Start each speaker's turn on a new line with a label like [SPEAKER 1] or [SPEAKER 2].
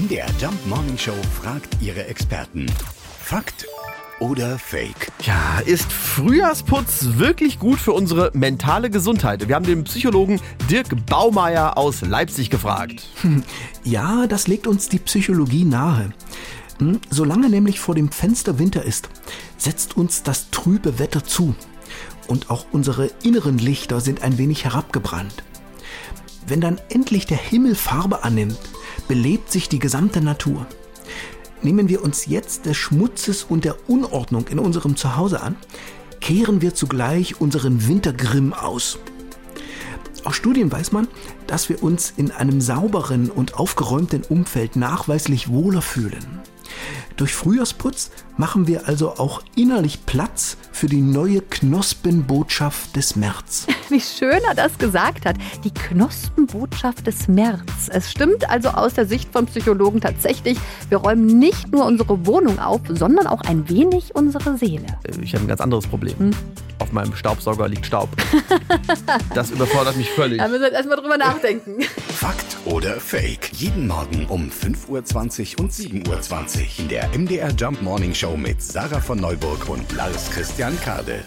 [SPEAKER 1] MDR Jump Morning Show fragt ihre Experten. Fakt oder Fake?
[SPEAKER 2] Ja, ist Frühjahrsputz wirklich gut für unsere mentale Gesundheit? Wir haben den Psychologen Dirk Baumeier aus Leipzig gefragt.
[SPEAKER 3] Ja, das legt uns die Psychologie nahe. Hm, Solange nämlich vor dem Fenster Winter ist, setzt uns das trübe Wetter zu. Und auch unsere inneren Lichter sind ein wenig herabgebrannt. Wenn dann endlich der Himmel Farbe annimmt, belebt sich die gesamte Natur. Nehmen wir uns jetzt des Schmutzes und der Unordnung in unserem Zuhause an, kehren wir zugleich unseren Wintergrimm aus. Aus Studien weiß man, dass wir uns in einem sauberen und aufgeräumten Umfeld nachweislich wohler fühlen. Durch Frühjahrsputz machen wir also auch innerlich Platz für die neue Knospenbotschaft des März.
[SPEAKER 4] Wie schön er das gesagt hat. Die Knospenbotschaft des März. Es stimmt also aus der Sicht vom Psychologen tatsächlich, wir räumen nicht nur unsere Wohnung auf, sondern auch ein wenig unsere Seele.
[SPEAKER 2] Äh, Ich habe ein ganz anderes Problem. Auf meinem Staubsauger liegt Staub. das überfordert mich völlig.
[SPEAKER 4] Da müssen wir jetzt erstmal drüber nachdenken.
[SPEAKER 1] Fakt oder Fake? Jeden Morgen um 5.20 Uhr und 7.20 Uhr in der MDR Jump Morning Show mit Sarah von Neuburg und Lars Christian Kade.